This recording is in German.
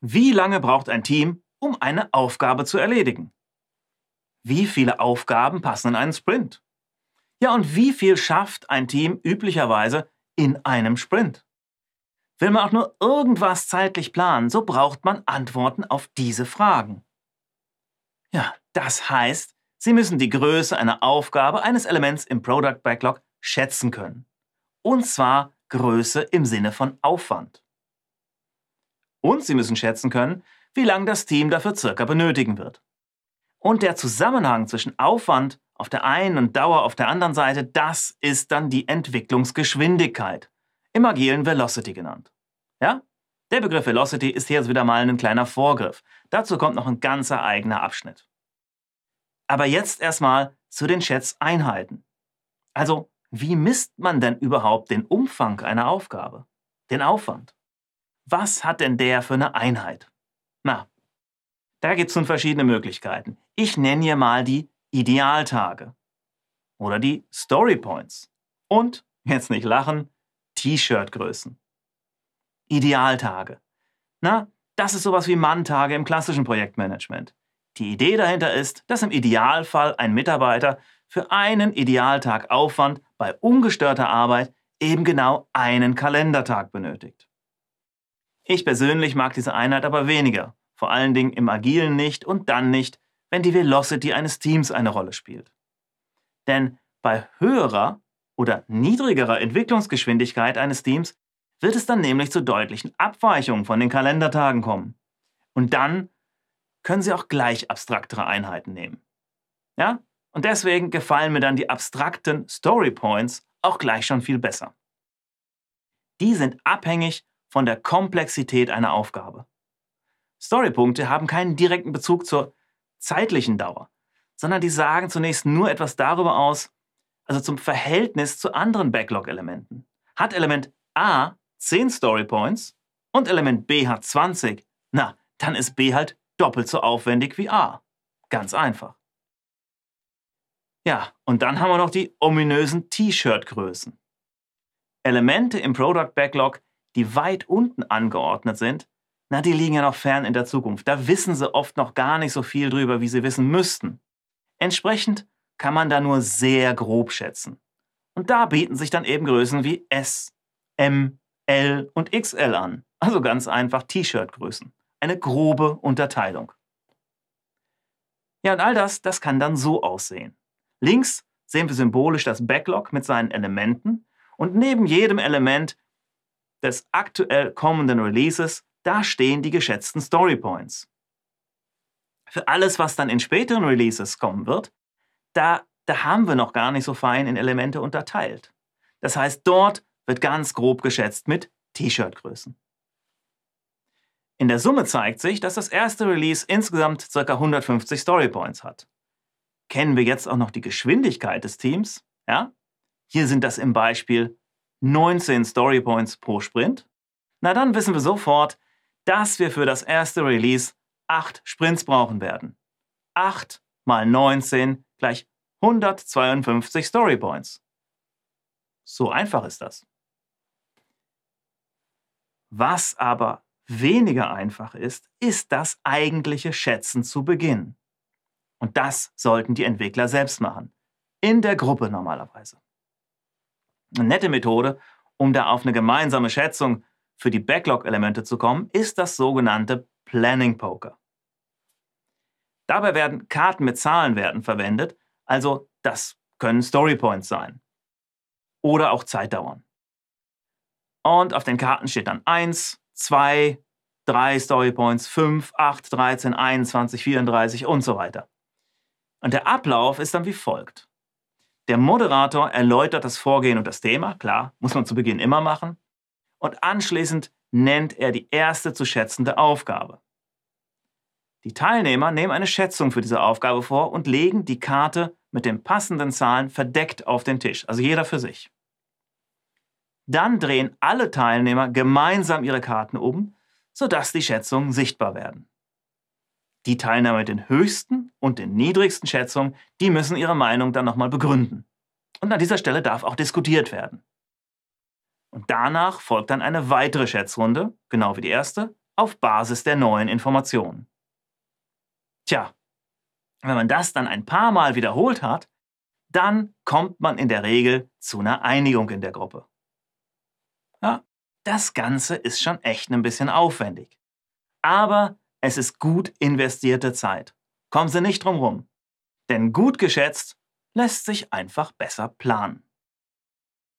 Wie lange braucht ein Team, um eine Aufgabe zu erledigen? Wie viele Aufgaben passen in einen Sprint? Ja, und wie viel schafft ein Team üblicherweise in einem Sprint? Will man auch nur irgendwas zeitlich planen, so braucht man Antworten auf diese Fragen. Ja, das heißt, Sie müssen die Größe einer Aufgabe eines Elements im Product Backlog schätzen können. Und zwar Größe im Sinne von Aufwand. Und Sie müssen schätzen können, wie lange das Team dafür circa benötigen wird. Und der Zusammenhang zwischen Aufwand auf der einen und Dauer auf der anderen Seite, das ist dann die Entwicklungsgeschwindigkeit, im agilen Velocity genannt. Ja? Der Begriff Velocity ist hier jetzt wieder mal ein kleiner Vorgriff. Dazu kommt noch ein ganzer eigener Abschnitt. Aber jetzt erstmal zu den Schätzeinheiten. Also, wie misst man denn überhaupt den Umfang einer Aufgabe? Den Aufwand? Was hat denn der für eine Einheit? Na, da gibt es nun verschiedene Möglichkeiten. Ich nenne hier mal die Idealtage oder die Story Points und, jetzt nicht lachen, T-Shirt-Größen. Idealtage. Na, das ist sowas wie Manntage im klassischen Projektmanagement. Die Idee dahinter ist, dass im Idealfall ein Mitarbeiter für einen Idealtag Aufwand bei ungestörter Arbeit eben genau einen Kalendertag benötigt. Ich persönlich mag diese Einheit aber weniger, vor allen Dingen im Agilen nicht und dann nicht, wenn die Velocity eines Teams eine Rolle spielt. Denn bei höherer oder niedrigerer Entwicklungsgeschwindigkeit eines Teams wird es dann nämlich zu deutlichen Abweichungen von den Kalendertagen kommen. Und dann können Sie auch gleich abstraktere Einheiten nehmen. Ja? Und deswegen gefallen mir dann die abstrakten Story Points auch gleich schon viel besser. Die sind abhängig von der Komplexität einer Aufgabe. Storypunkte haben keinen direkten Bezug zur zeitlichen Dauer, sondern die sagen zunächst nur etwas darüber aus, also zum Verhältnis zu anderen Backlog-Elementen. Hat Element A 10 Storypoints und Element B hat 20, na, dann ist B halt doppelt so aufwendig wie A. Ganz einfach. Ja, und dann haben wir noch die ominösen T-Shirt-Größen. Elemente im Product Backlog die weit unten angeordnet sind, na, die liegen ja noch fern in der Zukunft. Da wissen sie oft noch gar nicht so viel drüber, wie sie wissen müssten. Entsprechend kann man da nur sehr grob schätzen. Und da bieten sich dann eben Größen wie S, M, L und XL an. Also ganz einfach T-Shirt-Größen. Eine grobe Unterteilung. Ja, und all das, das kann dann so aussehen. Links sehen wir symbolisch das Backlog mit seinen Elementen und neben jedem Element des aktuell kommenden Releases, da stehen die geschätzten Story Points. Für alles, was dann in späteren Releases kommen wird, da, da haben wir noch gar nicht so fein in Elemente unterteilt. Das heißt, dort wird ganz grob geschätzt mit T-Shirt-Größen. In der Summe zeigt sich, dass das erste Release insgesamt ca. 150 Story Points hat. Kennen wir jetzt auch noch die Geschwindigkeit des Teams? Ja? Hier sind das im Beispiel 19 Story Points pro Sprint, na dann wissen wir sofort, dass wir für das erste Release 8 Sprints brauchen werden. 8 mal 19 gleich 152 Story Points. So einfach ist das. Was aber weniger einfach ist, ist das eigentliche Schätzen zu Beginn. Und das sollten die Entwickler selbst machen. In der Gruppe normalerweise. Eine nette Methode, um da auf eine gemeinsame Schätzung für die Backlog-Elemente zu kommen, ist das sogenannte Planning Poker. Dabei werden Karten mit Zahlenwerten verwendet, also das können Storypoints sein. Oder auch Zeitdauern. Und auf den Karten steht dann 1, 2, 3 Storypoints, 5, 8, 13, 21, 34 und so weiter. Und der Ablauf ist dann wie folgt. Der Moderator erläutert das Vorgehen und das Thema, klar, muss man zu Beginn immer machen. Und anschließend nennt er die erste zu schätzende Aufgabe. Die Teilnehmer nehmen eine Schätzung für diese Aufgabe vor und legen die Karte mit den passenden Zahlen verdeckt auf den Tisch, also jeder für sich. Dann drehen alle Teilnehmer gemeinsam ihre Karten um, sodass die Schätzungen sichtbar werden. Die Teilnehmer mit den höchsten und den niedrigsten Schätzungen, die müssen ihre Meinung dann nochmal begründen. Und an dieser Stelle darf auch diskutiert werden. Und danach folgt dann eine weitere Schätzrunde, genau wie die erste, auf Basis der neuen Informationen. Tja, wenn man das dann ein paar Mal wiederholt hat, dann kommt man in der Regel zu einer Einigung in der Gruppe. Ja, das Ganze ist schon echt ein bisschen aufwendig. Aber es ist gut investierte Zeit. Kommen Sie nicht drum rum. Denn gut geschätzt lässt sich einfach besser planen.